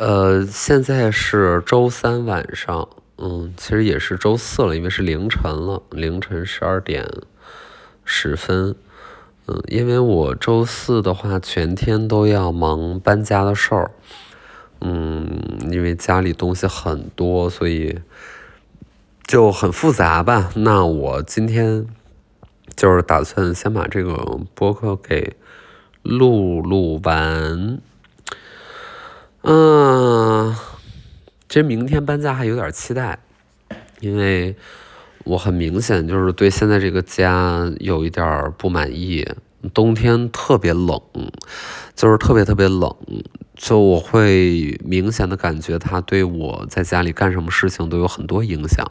呃，现在是周三晚上，嗯，其实也是周四了，因为是凌晨了，凌晨十二点十分，嗯，因为我周四的话全天都要忙搬家的事儿，嗯，因为家里东西很多，所以就很复杂吧。那我今天就是打算先把这个播客给录录完。嗯，其实明天搬家还有点期待，因为我很明显就是对现在这个家有一点不满意。冬天特别冷，就是特别特别冷，就我会明显的感觉它对我在家里干什么事情都有很多影响。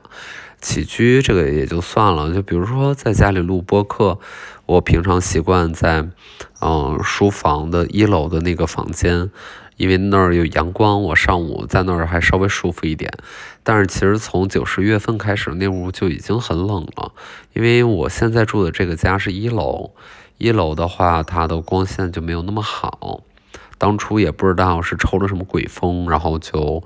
起居这个也就算了，就比如说在家里录播客，我平常习惯在嗯书房的一楼的那个房间。因为那儿有阳光，我上午在那儿还稍微舒服一点。但是其实从九十月份开始，那屋就已经很冷了。因为我现在住的这个家是一楼，一楼的话它的光线就没有那么好。当初也不知道是抽了什么鬼风，然后就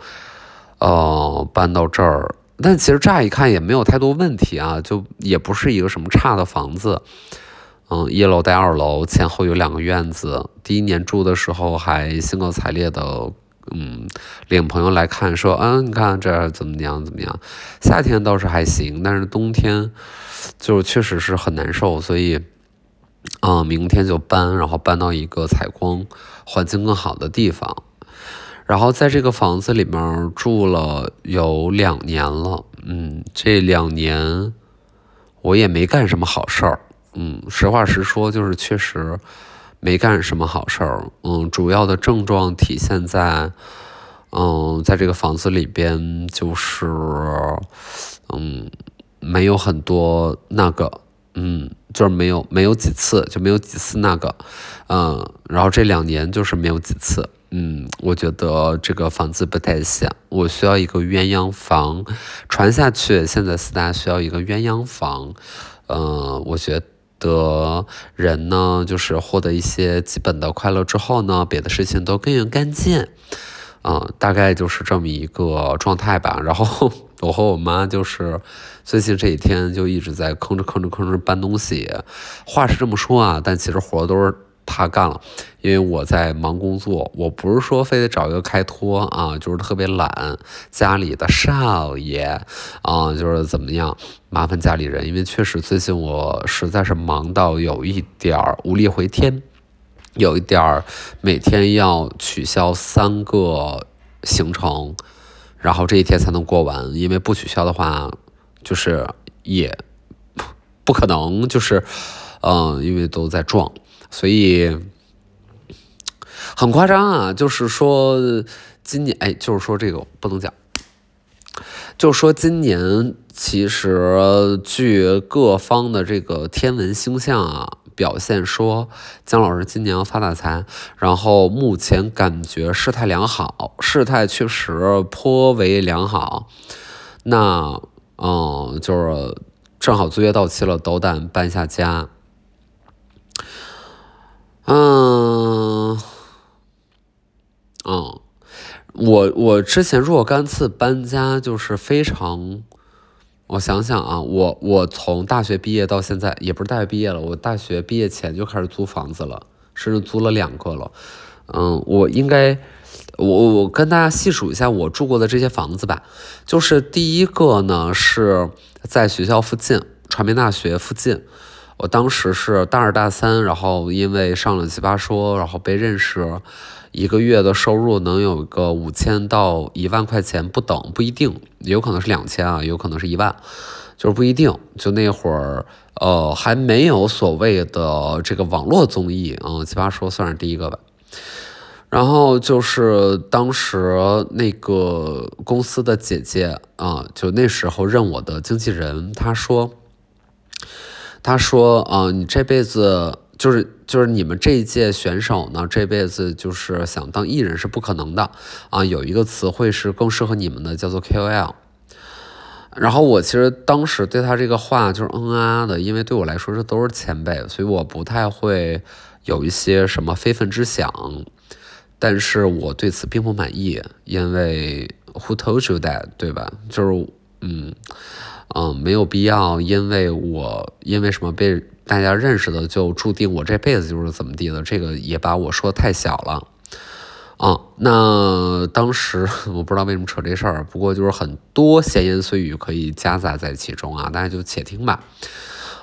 呃搬到这儿。但其实乍一看也没有太多问题啊，就也不是一个什么差的房子。嗯，一楼带二楼，前后有两个院子。第一年住的时候还兴高采烈的，嗯，领朋友来看，说，嗯，你看这怎么样怎么样。夏天倒是还行，但是冬天就确实是很难受，所以，嗯，明天就搬，然后搬到一个采光环境更好的地方。然后在这个房子里面住了有两年了，嗯，这两年我也没干什么好事儿。嗯，实话实说，就是确实没干什么好事儿。嗯，主要的症状体现在，嗯，在这个房子里边，就是，嗯，没有很多那个，嗯，就是没有没有几次，就没有几次那个，嗯，然后这两年就是没有几次。嗯，我觉得这个房子不太行，我需要一个鸳鸯房传下去。现在四大需要一个鸳鸯房，嗯，我觉得。的人呢，就是获得一些基本的快乐之后呢，别的事情都更干净，嗯，大概就是这么一个状态吧。然后我和我妈就是最近这几天就一直在吭哧吭哧吭哧搬东西，话是这么说啊，但其实活都是。他干了，因为我在忙工作，我不是说非得找一个开脱啊，就是特别懒，家里的少爷啊，就是怎么样麻烦家里人，因为确实最近我实在是忙到有一点儿无力回天，有一点儿每天要取消三个行程，然后这一天才能过完，因为不取消的话，就是也不可能，就是嗯，因为都在撞。所以很夸张啊，就是说今年，哎，就是说这个不能讲，就说今年其实据各方的这个天文星象啊表现说，姜老师今年要发大财，然后目前感觉事态良好，事态确实颇为良好。那嗯，就是正好租约到期了，斗胆搬下家。嗯，嗯，我我之前若干次搬家就是非常，我想想啊，我我从大学毕业到现在，也不是大学毕业了，我大学毕业前就开始租房子了，甚至租了两个了。嗯，我应该，我我跟大家细数一下我住过的这些房子吧。就是第一个呢是在学校附近，传媒大学附近。我当时是大二大三，然后因为上了奇葩说，然后被认识，一个月的收入能有个五千到一万块钱不等，不一定，有可能是两千啊，有可能是一万，就是不一定。就那会儿，呃，还没有所谓的这个网络综艺，嗯，奇葩说算是第一个吧。然后就是当时那个公司的姐姐啊，就那时候认我的经纪人，她说。他说：“啊，你这辈子就是就是你们这一届选手呢，这辈子就是想当艺人是不可能的啊。有一个词汇是更适合你们的，叫做 KOL。然后我其实当时对他这个话就是嗯啊的，因为对我来说这都是前辈，所以我不太会有一些什么非分之想。但是我对此并不满意，因为 Who told you that，对吧？就是嗯嗯，没有必要，因为我因为什么被大家认识的，就注定我这辈子就是怎么地的，这个也把我说太小了。啊，那当时 我不知道为什么扯这事儿，不过就是很多闲言碎语可以夹杂在其中啊，大家就且听吧。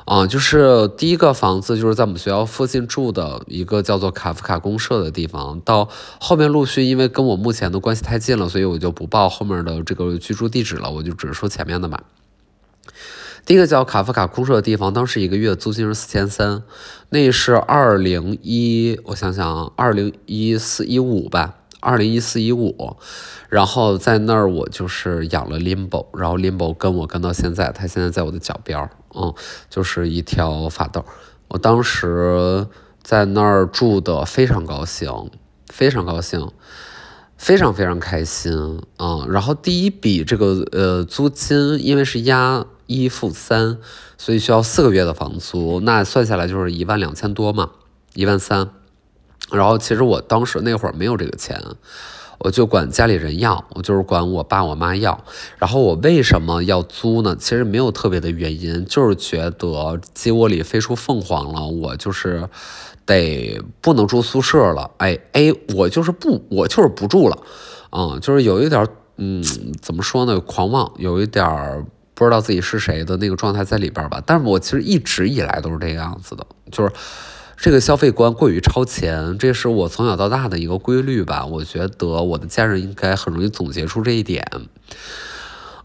啊，就是第一个房子就是在我们学校附近住的一个叫做卡夫卡公社的地方，到后面陆续因为跟我目前的关系太近了，所以我就不报后面的这个居住地址了，我就只说前面的嘛。第一个叫卡夫卡公社的地方，当时一个月租金是四千三，那是二零一，我想想，二零一四一五吧，二零一四一五，然后在那儿我就是养了 Limbo，然后 Limbo 跟我跟到现在，他现在在我的脚边儿，嗯，就是一条法斗，我当时在那儿住的非常高兴，非常高兴。非常非常开心啊！然后第一笔这个呃租金，因为是押一付三，所以需要四个月的房租，那算下来就是一万两千多嘛，一万三。然后其实我当时那会儿没有这个钱，我就管家里人要，我就是管我爸我妈要。然后我为什么要租呢？其实没有特别的原因，就是觉得鸡窝里飞出凤凰了，我就是。得不能住宿舍了，哎哎，我就是不，我就是不住了，嗯，就是有一点，嗯，怎么说呢，狂妄，有一点不知道自己是谁的那个状态在里边吧。但是我其实一直以来都是这个样子的，就是这个消费观过于超前，这是我从小到大的一个规律吧。我觉得我的家人应该很容易总结出这一点，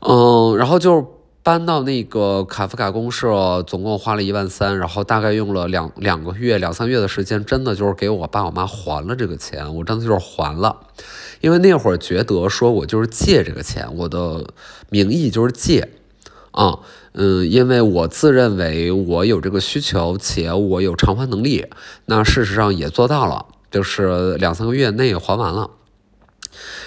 嗯，然后就。搬到那个卡夫卡公社，总共花了一万三，然后大概用了两两个月、两三月的时间，真的就是给我爸我妈还了这个钱，我真的就是还了，因为那会儿觉得说我就是借这个钱，我的名义就是借，啊，嗯，因为我自认为我有这个需求，且我有偿还能力，那事实上也做到了，就是两三个月内还完了，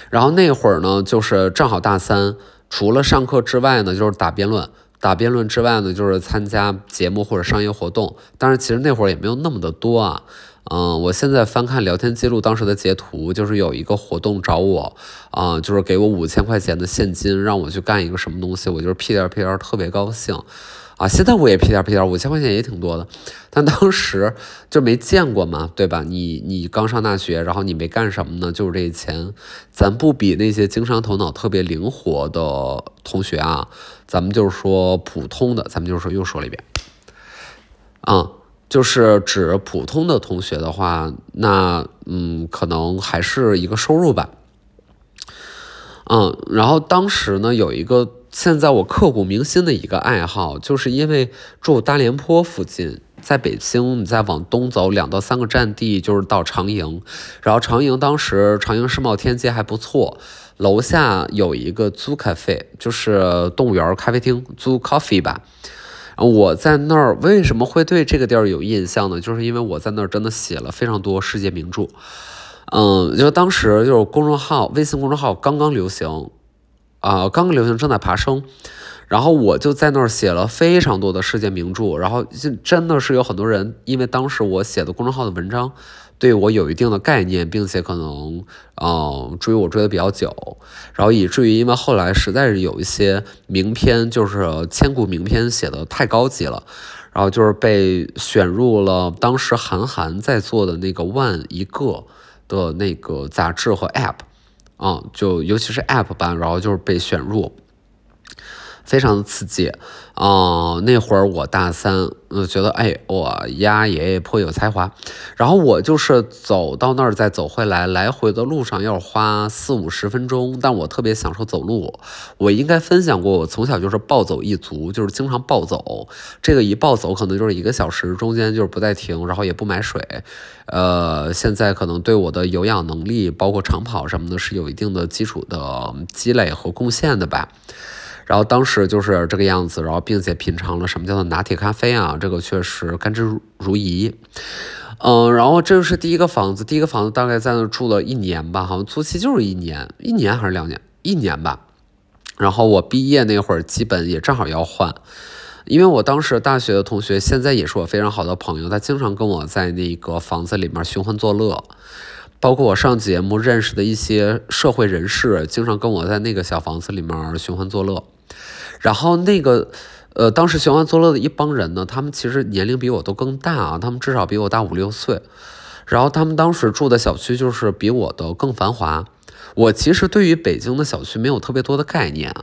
然后那会儿呢，就是正好大三。除了上课之外呢，就是打辩论；打辩论之外呢，就是参加节目或者商业活动。但是其实那会儿也没有那么的多啊。嗯，我现在翻看聊天记录，当时的截图就是有一个活动找我，啊，就是给我五千块钱的现金，让我去干一个什么东西，我就是屁颠屁颠特别高兴。啊，现在我也屁颠屁颠，五千块钱也挺多的，但当时就没见过嘛，对吧？你你刚上大学，然后你没干什么呢？就是这钱，咱不比那些经商头脑特别灵活的同学啊，咱们就是说普通的，咱们就是说又说了一遍，嗯，就是指普通的同学的话，那嗯，可能还是一个收入吧，嗯，然后当时呢有一个。现在我刻骨铭心的一个爱好，就是因为住大连坡附近，在北京，你再往东走两到三个站地就是到长营，然后长营当时长营世贸天阶还不错，楼下有一个租咖啡，就是动物园咖啡厅，租 coffee 吧。我在那儿为什么会对这个地儿有印象呢？就是因为我在那儿真的写了非常多世界名著，嗯，就当时就是公众号，微信公众号刚刚流行。啊，刚刚流行正在爬升，然后我就在那儿写了非常多的世界名著，然后就真的是有很多人因为当时我写的公众号的文章对我有一定的概念，并且可能嗯追我追的比较久，然后以至于因为后来实在是有一些名篇就是千古名篇写的太高级了，然后就是被选入了当时韩寒在做的那个万一个的那个杂志和 App。啊，就尤其是 App 版，然后就是被选入，非常的刺激。啊，那会儿我大三，我觉得哎，我丫爷爷颇有才华。然后我就是走到那儿再走回来，来回的路上要花四五十分钟，但我特别享受走路。我应该分享过，我从小就是暴走一族，就是经常暴走。这个一暴走可能就是一个小时，中间就是不再停，然后也不买水。呃，现在可能对我的有氧能力，包括长跑什么的，是有一定的基础的积累和贡献的吧。然后当时就是这个样子，然后并且品尝了什么叫做拿铁咖啡啊，这个确实甘之如饴。嗯，然后这是第一个房子，第一个房子大概在那住了一年吧，好像租期就是一年，一年还是两年，一年吧。然后我毕业那会儿，基本也正好要换，因为我当时大学的同学现在也是我非常好的朋友，他经常跟我在那个房子里面寻欢作乐。包括我上节目认识的一些社会人士，经常跟我在那个小房子里面寻欢作乐。然后那个，呃，当时寻欢作乐的一帮人呢，他们其实年龄比我都更大啊，他们至少比我大五六岁。然后他们当时住的小区就是比我的更繁华。我其实对于北京的小区没有特别多的概念，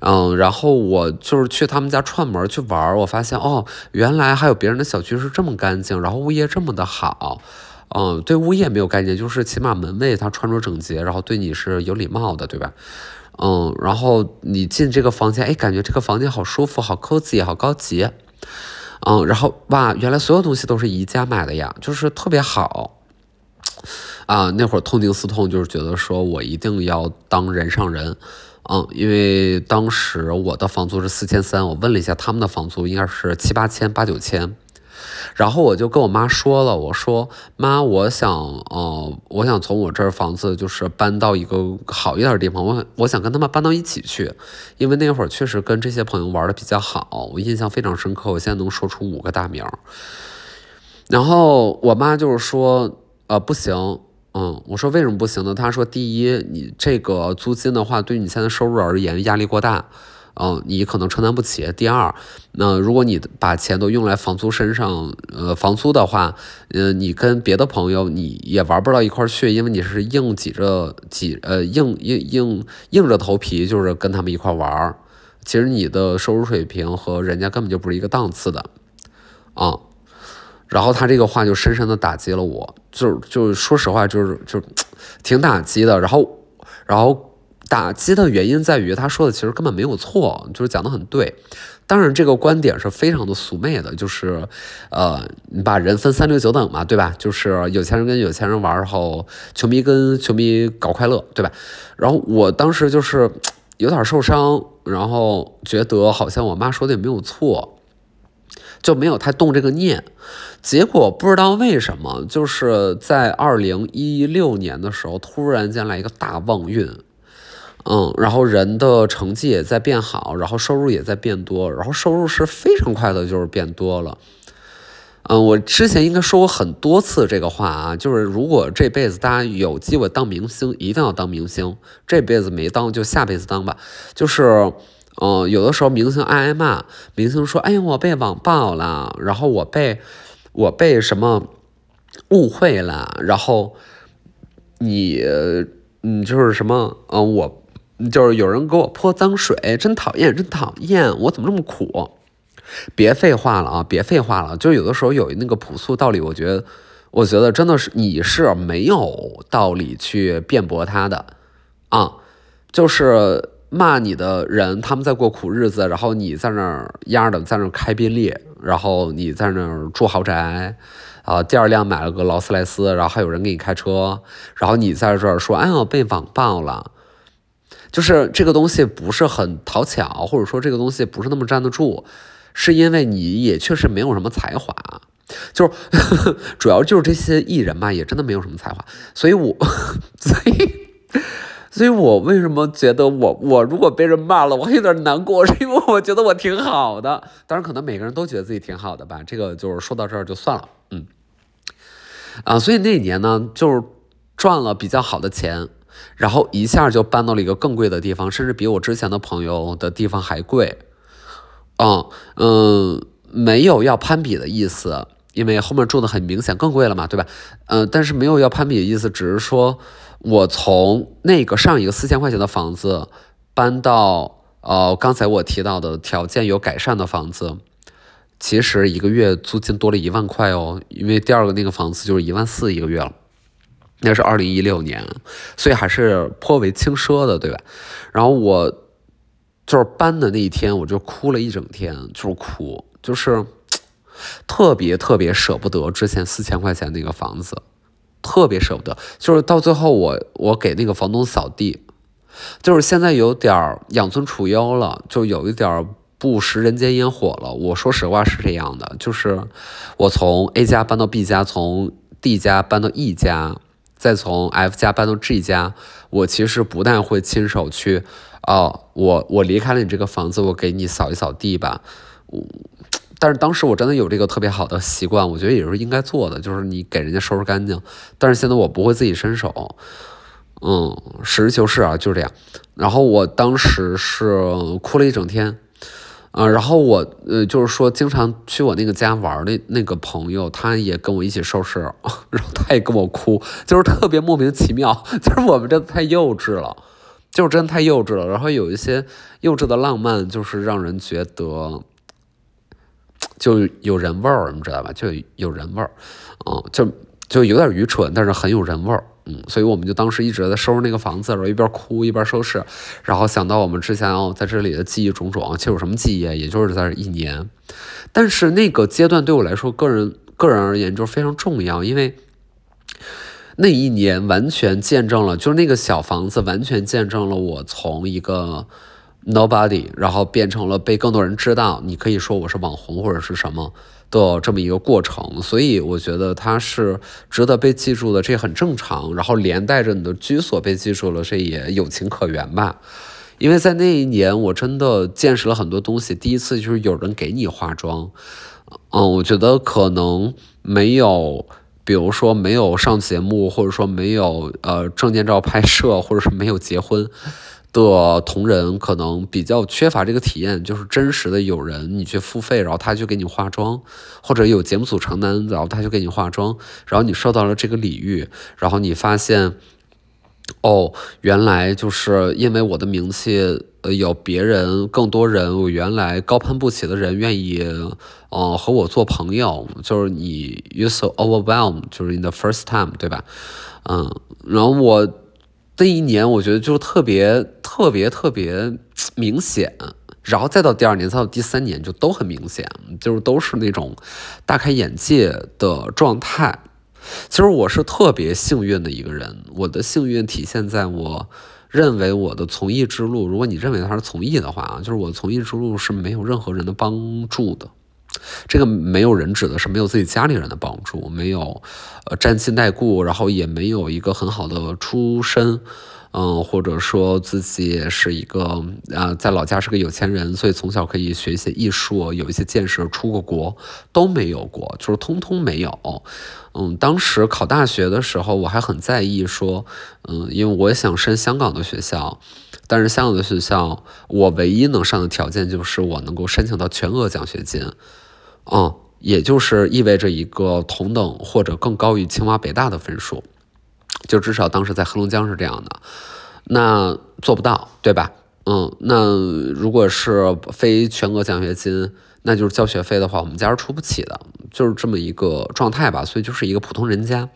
嗯，然后我就是去他们家串门去玩，我发现哦，原来还有别人的小区是这么干净，然后物业这么的好，嗯，对物业没有概念，就是起码门卫他穿着整洁，然后对你是有礼貌的，对吧？嗯，然后你进这个房间，哎，感觉这个房间好舒服，好 cozy，好高级，嗯，然后哇，原来所有东西都是宜家买的呀，就是特别好。啊，那会儿痛定思痛，就是觉得说我一定要当人上人，嗯，因为当时我的房租是四千三，我问了一下他们的房租应该是七八千、八九千，然后我就跟我妈说了，我说妈，我想，呃，我想从我这儿房子就是搬到一个好一点的地方，我我想跟他们搬到一起去，因为那会儿确实跟这些朋友玩的比较好，我印象非常深刻，我现在能说出五个大名，然后我妈就是说，呃，不行。嗯，我说为什么不行呢？他说，第一，你这个租金的话，对你现在收入而言压力过大，嗯，你可能承担不起。第二，那如果你把钱都用来房租身上，呃，房租的话，呃，你跟别的朋友你也玩不到一块去，因为你是硬挤着挤，呃，硬硬硬硬着头皮就是跟他们一块玩儿。其实你的收入水平和人家根本就不是一个档次的，啊。然后他这个话就深深的打击了我，就就说实话，就是就挺打击的。然后，然后打击的原因在于他说的其实根本没有错，就是讲的很对。当然，这个观点是非常的俗媚的，就是呃，你把人分三六九等嘛，对吧？就是有钱人跟有钱人玩，然后球迷跟球迷搞快乐，对吧？然后我当时就是有点受伤，然后觉得好像我妈说的也没有错。就没有太动这个念，结果不知道为什么，就是在二零一六年的时候，突然间来一个大旺运，嗯，然后人的成绩也在变好，然后收入也在变多，然后收入是非常快的，就是变多了。嗯，我之前应该说过很多次这个话啊，就是如果这辈子大家有机会当明星，一定要当明星，这辈子没当就下辈子当吧，就是。嗯，有的时候明星挨挨骂，明星说：“哎呀，我被网暴了，然后我被我被什么误会了，然后你嗯就是什么嗯我就是有人给我泼脏水，真讨厌，真讨厌，我怎么这么苦？别废话了啊，别废话了，就有的时候有那个朴素道理，我觉得我觉得真的是你是没有道理去辩驳他的啊，就是。骂你的人，他们在过苦日子，然后你在那儿压着，在那儿开宾利，然后你在那儿住豪宅，啊，第二辆买了个劳斯莱斯，然后还有人给你开车，然后你在这儿说，哎呦，被网暴了，就是这个东西不是很讨巧，或者说这个东西不是那么站得住，是因为你也确实没有什么才华，就是主要就是这些艺人嘛，也真的没有什么才华，所以我，所以。所以我为什么觉得我我如果被人骂了，我还有点难过，是因为我觉得我挺好的。当然，可能每个人都觉得自己挺好的吧。这个就是说到这儿就算了，嗯，啊，所以那一年呢，就是赚了比较好的钱，然后一下就搬到了一个更贵的地方，甚至比我之前的朋友的地方还贵。嗯嗯，没有要攀比的意思，因为后面住的很明显更贵了嘛，对吧？嗯，但是没有要攀比的意思，只是说。我从那个上一个四千块钱的房子搬到呃刚才我提到的条件有改善的房子，其实一个月租金多了一万块哦，因为第二个那个房子就是一万四一个月了，那是二零一六年，所以还是颇为轻奢的，对吧？然后我就是搬的那一天，我就哭了一整天，就是哭，就是特别特别舍不得之前四千块钱那个房子。特别舍不得，就是到最后我我给那个房东扫地，就是现在有点养尊处优了，就有一点不食人间烟火了。我说实话是这样的，就是我从 A 家搬到 B 家，从 D 家搬到 E 家，再从 F 家搬到 G 家，我其实不但会亲手去，哦，我我离开了你这个房子，我给你扫一扫地吧，但是当时我真的有这个特别好的习惯，我觉得也是应该做的，就是你给人家收拾干净。但是现在我不会自己伸手，嗯，实事求是啊，就是这样。然后我当时是哭了一整天，啊，然后我呃就是说经常去我那个家玩的那个朋友，他也跟我一起收拾，然后他也跟我哭，就是特别莫名其妙，就是我们真的太幼稚了，就是真的太幼稚了。然后有一些幼稚的浪漫，就是让人觉得。就有人味儿，你知道吧？就有人味儿，嗯，就就有点愚蠢，但是很有人味儿，嗯，所以我们就当时一直在收拾那个房子，然后一边哭一边收拾，然后想到我们之前哦在这里的记忆种种，其实有什么记忆？也就是在这一年，但是那个阶段对我来说，个人个人而言就是非常重要，因为那一年完全见证了，就是那个小房子完全见证了我从一个。Nobody，然后变成了被更多人知道。你可以说我是网红或者是什么的这么一个过程，所以我觉得它是值得被记住的，这很正常。然后连带着你的居所被记住了，这也有情可原吧。因为在那一年，我真的见识了很多东西。第一次就是有人给你化妆，嗯，我觉得可能没有，比如说没有上节目，或者说没有呃证件照拍摄，或者是没有结婚。的同仁可能比较缺乏这个体验，就是真实的有人你去付费，然后他就给你化妆，或者有节目组承担，然后他就给你化妆，然后你受到了这个礼遇，然后你发现，哦，原来就是因为我的名气，呃，有别人更多人，我原来高攀不起的人愿意，嗯，和我做朋友，就是你 you so overwhelmed，就是 in the first time，对吧？嗯，然后我。那一年，我觉得就特别特别特别明显，然后再到第二年，再到第三年，就都很明显，就是都是那种大开眼界的状态。其实我是特别幸运的一个人，我的幸运体现在我认为我的从艺之路，如果你认为它是从艺的话啊，就是我从艺之路是没有任何人的帮助的。这个没有人指的是没有自己家里人的帮助，没有呃沾亲带故，然后也没有一个很好的出身，嗯，或者说自己是一个啊在老家是个有钱人，所以从小可以学一些艺术，有一些见识，出过国都没有过，就是通通没有。嗯，当时考大学的时候，我还很在意说，嗯，因为我想申香港的学校，但是香港的学校我唯一能上的条件就是我能够申请到全额奖学金。嗯，也就是意味着一个同等或者更高于清华北大的分数，就至少当时在黑龙江是这样的，那做不到，对吧？嗯，那如果是非全额奖学金，那就是交学费的话，我们家是出不起的，就是这么一个状态吧，所以就是一个普通人家。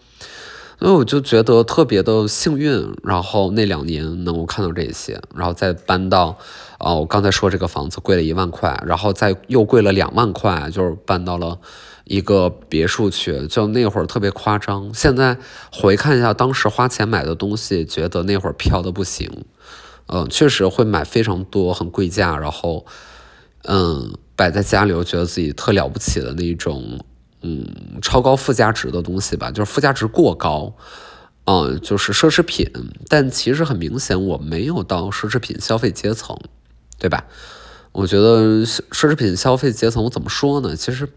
所以我就觉得特别的幸运，然后那两年能够看到这些，然后再搬到，呃，我刚才说这个房子贵了一万块，然后再又贵了两万块，就是搬到了一个别墅去，就那会儿特别夸张。现在回看一下当时花钱买的东西，觉得那会儿飘的不行，嗯，确实会买非常多很贵价，然后，嗯，摆在家里，我觉得自己特了不起的那种。嗯，超高附加值的东西吧，就是附加值过高，嗯，就是奢侈品。但其实很明显，我没有到奢侈品消费阶层，对吧？我觉得奢侈品消费阶层，我怎么说呢？其实，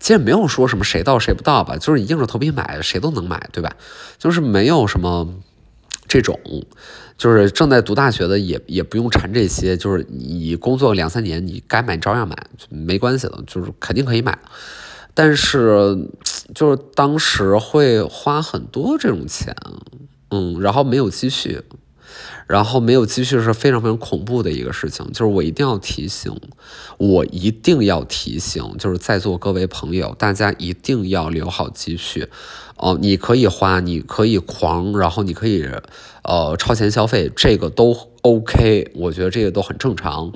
其实没有说什么谁到谁不到吧，就是你硬着头皮买，谁都能买，对吧？就是没有什么这种，就是正在读大学的也也不用馋这些，就是你工作两三年，你该买照样买，没关系的，就是肯定可以买。但是，就是当时会花很多这种钱，嗯，然后没有积蓄，然后没有积蓄是非常非常恐怖的一个事情。就是我一定要提醒，我一定要提醒，就是在座各位朋友，大家一定要留好积蓄。哦，你可以花，你可以狂，然后你可以，呃，超前消费，这个都 OK，我觉得这个都很正常。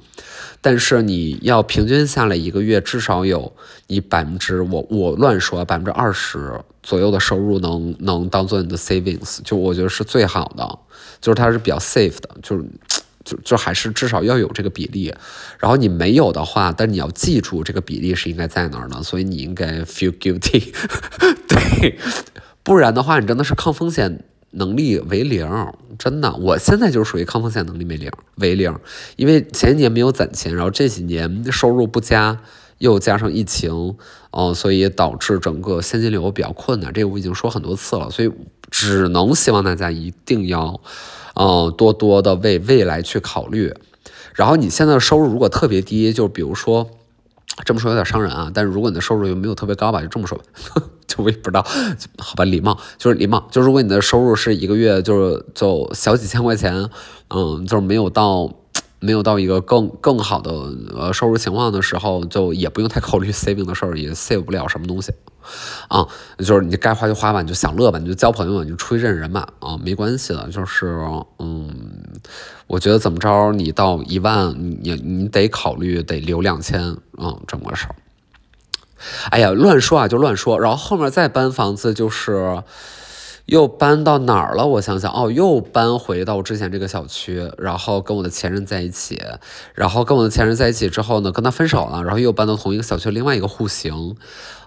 但是你要平均下来一个月至少有你百分之我我乱说百分之二十左右的收入能能当做你的 savings，就我觉得是最好的，就是它是比较 safe 的，就是就就还是至少要有这个比例。然后你没有的话，但你要记住这个比例是应该在哪儿的，所以你应该 feel guilty，对，不然的话你真的是抗风险。能力为零，真的，我现在就是属于抗风险能力为零为零，因为前一年没有攒钱，然后这几年收入不佳，又加上疫情，嗯，所以导致整个现金流比较困难。这个我已经说很多次了，所以只能希望大家一定要，嗯，多多的为未来去考虑。然后你现在收入如果特别低，就比如说。这么说有点伤人啊，但是如果你的收入又没有特别高吧，就这么说吧，就我也不知道，好吧，礼貌就是礼貌，就如果你的收入是一个月就是就小几千块钱，嗯，就是没有到没有到一个更更好的呃收入情况的时候，就也不用太考虑 saving 的事儿，也 save 不了什么东西。啊，就是你该花就花吧，你就享乐吧，你就交朋友，你就出去认识人吧，啊，没关系的。就是，嗯，我觉得怎么着，你到一万，你你得考虑得留两千，嗯，这么个事儿。哎呀，乱说啊，就乱说。然后后面再搬房子，就是又搬到哪儿了？我想想，哦，又搬回到之前这个小区，然后跟我的前任在一起，然后跟我的前任在一起之后呢，跟他分手了，然后又搬到同一个小区另外一个户型。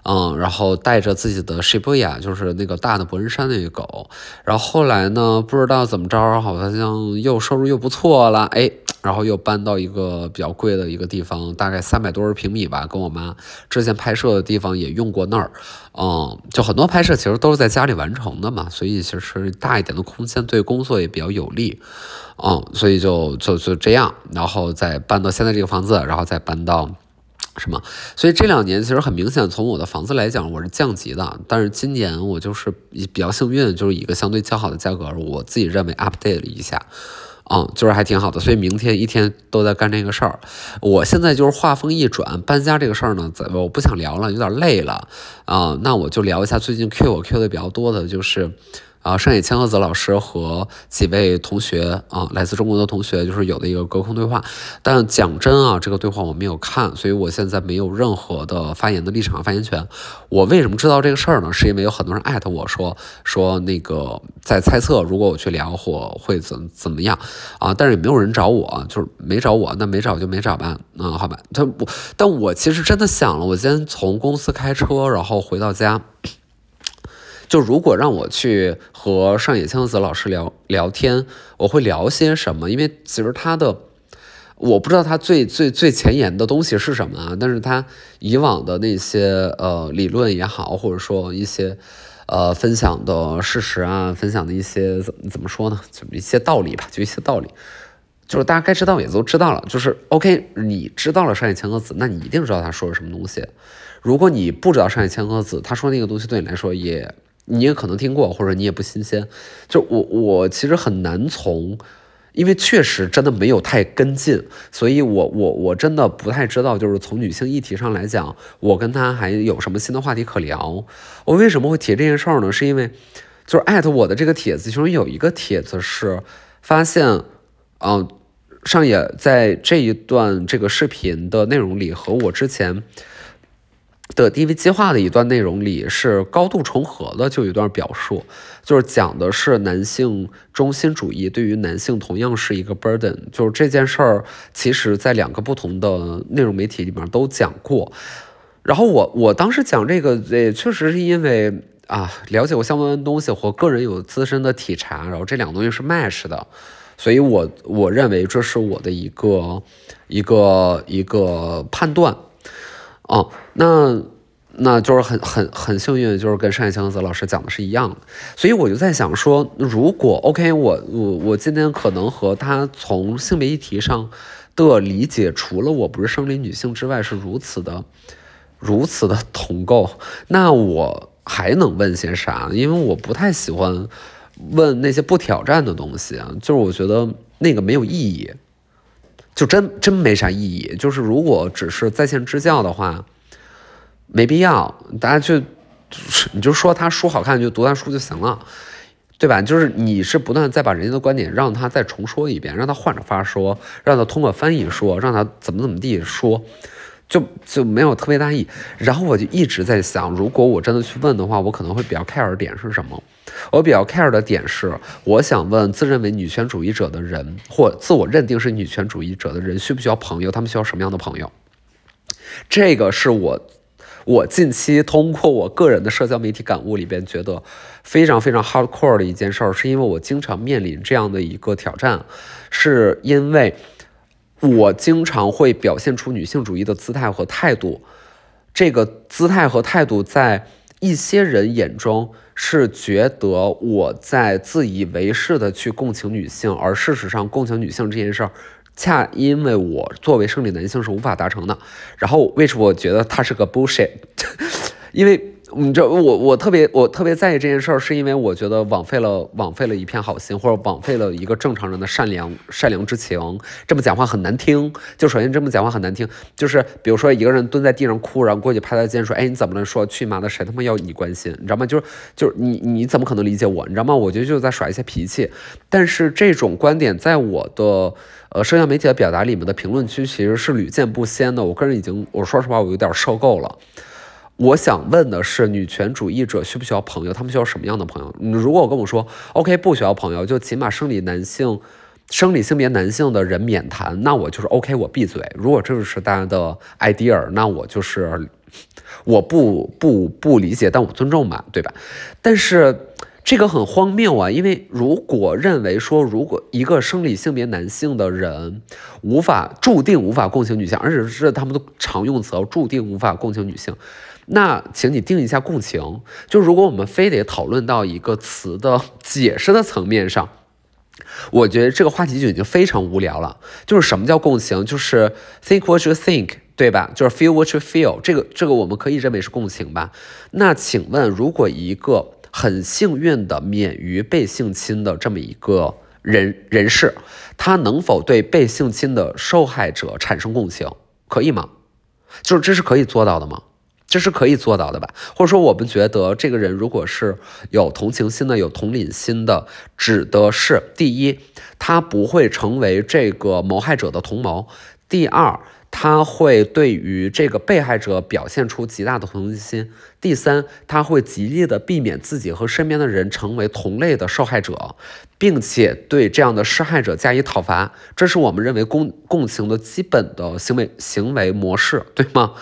嗯，然后带着自己的 Shibuya，就是那个大的博人山那个狗，然后后来呢，不知道怎么着，好像又收入又不错了，哎，然后又搬到一个比较贵的一个地方，大概三百多平米吧，跟我妈之前拍摄的地方也用过那儿，嗯，就很多拍摄其实都是在家里完成的嘛，所以其实大一点的空间对工作也比较有利，嗯，所以就就就这样，然后再搬到现在这个房子，然后再搬到。是吗？所以这两年其实很明显，从我的房子来讲，我是降级的。但是今年我就是比较幸运，就是一个相对较好的价格，我自己认为 update 了一下，嗯，就是还挺好的。所以明天一天都在干这个事儿。我现在就是话锋一转，搬家这个事儿呢，我不想聊了，有点累了啊。那我就聊一下最近 Q 我 Q 的比较多的就是。啊，上野千鹤子老师和几位同学啊，来自中国的同学，就是有的一个隔空对话。但讲真啊，这个对话我没有看，所以我现在没有任何的发言的立场、发言权。我为什么知道这个事儿呢？是因为有很多人艾特我说说那个在猜测，如果我去聊或会怎怎么样啊？但是也没有人找我，就是没找我，那没找就没找吧。嗯，好吧。他我，但我其实真的想了，我今天从公司开车，然后回到家。就如果让我去和上野千鹤子老师聊聊天，我会聊些什么？因为其实他的，我不知道他最最最前沿的东西是什么啊。但是他以往的那些呃理论也好，或者说一些呃分享的事实啊，分享的一些怎么怎么说呢？就一些道理吧，就一些道理，就是大家该知道也都知道了。就是 OK，你知道了上野千鹤子，那你一定知道他说了什么东西。如果你不知道上野千鹤子，他说那个东西对你来说也。你也可能听过，或者你也不新鲜。就我，我其实很难从，因为确实真的没有太跟进，所以我我我真的不太知道，就是从女性议题上来讲，我跟他还有什么新的话题可聊。我为什么会提这件事儿呢？是因为就是艾特我的这个帖子，其中有一个帖子是发现，嗯，上野在这一段这个视频的内容里和我之前。的 DV 计划的一段内容里是高度重合的，就一段表述，就是讲的是男性中心主义对于男性同样是一个 burden，就是这件事儿，其实在两个不同的内容媒体里面都讲过。然后我我当时讲这个，也确实是因为啊，了解过相关的东西或个人有自身的体察，然后这两个东西是 match 的，所以我我认为这是我的一个一个一个判断。哦，那那就是很很很幸运，就是跟单香子老师讲的是一样的，所以我就在想说，如果 OK，我我我今天可能和他从性别议题上的理解，除了我不是生理女性之外，是如此的如此的同构，那我还能问些啥？因为我不太喜欢问那些不挑战的东西啊，就是我觉得那个没有意义。就真真没啥意义，就是如果只是在线支教的话，没必要。大家就，你就说他书好看，就读他书就行了，对吧？就是你是不断再把人家的观点让他再重说一遍，让他换着法说，让他通过翻译说，让他怎么怎么地说。就就没有特别大意，然后我就一直在想，如果我真的去问的话，我可能会比较 care 的点是什么？我比较 care 的点是，我想问自认为女权主义者的人，或自我认定是女权主义者的人，需不需要朋友？他们需要什么样的朋友？这个是我我近期通过我个人的社交媒体感悟里边觉得非常非常 hardcore 的一件事儿，是因为我经常面临这样的一个挑战，是因为。我经常会表现出女性主义的姿态和态度，这个姿态和态度在一些人眼中是觉得我在自以为是的去共情女性，而事实上共情女性这件事儿，恰因为我作为生理男性是无法达成的。然后为什么我觉得它是个 bullshit？因为。你这我我特别我特别在意这件事儿，是因为我觉得枉费了枉费了一片好心，或者枉费了一个正常人的善良善良之情。这么讲话很难听，就首先这么讲话很难听，就是比如说一个人蹲在地上哭，然后过去拍他肩说：“哎，你怎么了？”说：“去妈的，谁他妈要你关心？你知道吗？就是就是你你怎么可能理解我？你知道吗？我觉得就是在耍一些脾气。但是这种观点在我的呃社交媒体的表达里面的评论区其实是屡见不鲜的。我个人已经我说实话，我有点受够了。我想问的是，女权主义者需不需要朋友？他们需要什么样的朋友？如果我跟我说，OK，不需要朋友，就起码生理男性、生理性别男性的人免谈，那我就是 OK，我闭嘴。如果这是大家的 idea，那我就是我不不不理解，但我尊重嘛，对吧？但是这个很荒谬啊，因为如果认为说，如果一个生理性别男性的人无法注定无法共情女性，而且是他们的常用词，注定无法共情女性。那，请你定一下共情。就如果我们非得讨论到一个词的解释的层面上，我觉得这个话题就已经非常无聊了。就是什么叫共情？就是 think what you think，对吧？就是 feel what you feel。这个这个我们可以认为是共情吧？那请问，如果一个很幸运的免于被性侵的这么一个人人士，他能否对被性侵的受害者产生共情？可以吗？就是这是可以做到的吗？这是可以做到的吧？或者说，我们觉得这个人如果是有同情心的、有同理心的，指的是第一，他不会成为这个谋害者的同谋；第二，他会对于这个被害者表现出极大的同情心；第三，他会极力的避免自己和身边的人成为同类的受害者，并且对这样的施害者加以讨伐。这是我们认为共共情的基本的行为行为模式，对吗？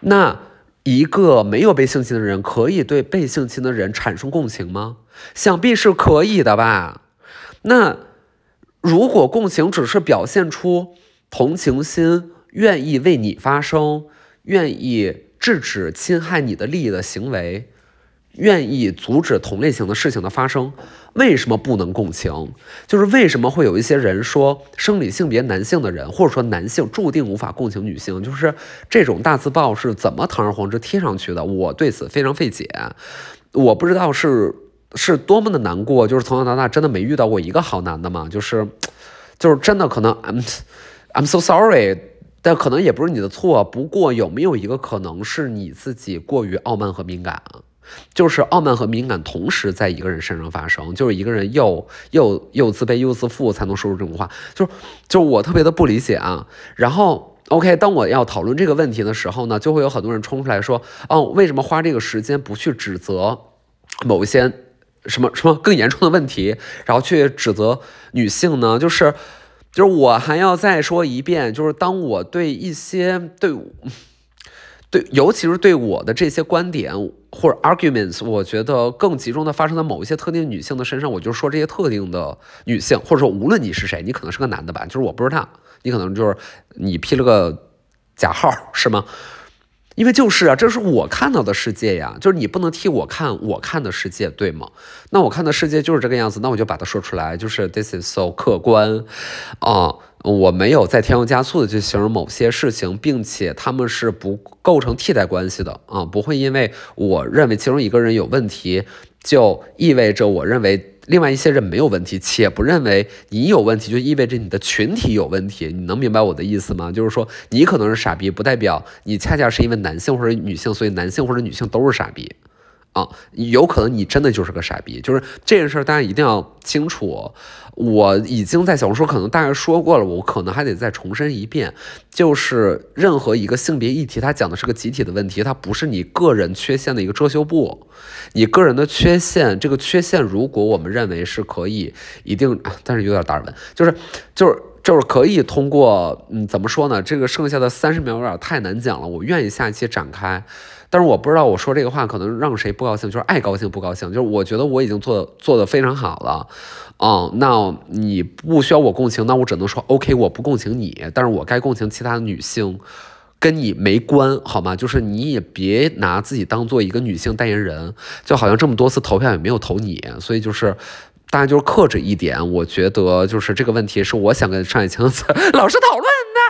那。一个没有被性侵的人可以对被性侵的人产生共情吗？想必是可以的吧。那如果共情只是表现出同情心，愿意为你发声，愿意制止侵害你的利益的行为。愿意阻止同类型的事情的发生，为什么不能共情？就是为什么会有一些人说生理性别男性的人，或者说男性注定无法共情女性？就是这种大字报是怎么堂而皇之贴上去的？我对此非常费解。我不知道是是多么的难过，就是从小到大真的没遇到过一个好男的吗？就是，就是真的可能 I'm I'm so sorry，但可能也不是你的错。不过有没有一个可能是你自己过于傲慢和敏感啊？就是傲慢和敏感同时在一个人身上发生，就是一个人又又又自卑又自负才能说出这种话，就是就是我特别的不理解啊。然后 OK，当我要讨论这个问题的时候呢，就会有很多人冲出来说，哦，为什么花这个时间不去指责某一些什么什么更严重的问题，然后去指责女性呢？就是就是我还要再说一遍，就是当我对一些对。对，尤其是对我的这些观点或者 arguments，我觉得更集中的发生在某一些特定女性的身上。我就说这些特定的女性，或者说无论你是谁，你可能是个男的吧，就是我不知道，你可能就是你批了个假号，是吗？因为就是啊，这是我看到的世界呀，就是你不能替我看我看的世界，对吗？那我看的世界就是这个样子，那我就把它说出来，就是 this is so 客观，啊，我没有再添油加醋的去形容某些事情，并且他们是不构成替代关系的啊，不会因为我认为其中一个人有问题，就意味着我认为。另外一些人没有问题，且不认为你有问题，就意味着你的群体有问题。你能明白我的意思吗？就是说，你可能是傻逼，不代表你恰恰是因为男性或者女性，所以男性或者女性都是傻逼。啊，有可能你真的就是个傻逼，就是这件事儿，大家一定要清楚。我已经在小红书可能大概说过了，我可能还得再重申一遍，就是任何一个性别议题，它讲的是个集体的问题，它不是你个人缺陷的一个遮羞布。你个人的缺陷，这个缺陷，如果我们认为是可以一定，但是有点达尔文，就是就是就是可以通过，嗯，怎么说呢？这个剩下的三十秒有点太难讲了，我愿意下一期展开。但是我不知道我说这个话可能让谁不高兴，就是爱高兴不高兴。就是我觉得我已经做做的非常好了，哦，那你不需要我共情，那我只能说 OK，我不共情你，但是我该共情其他的女性，跟你没关，好吗？就是你也别拿自己当做一个女性代言人，就好像这么多次投票也没有投你，所以就是大家就是克制一点。我觉得就是这个问题是我想跟上海青子老师讨论的。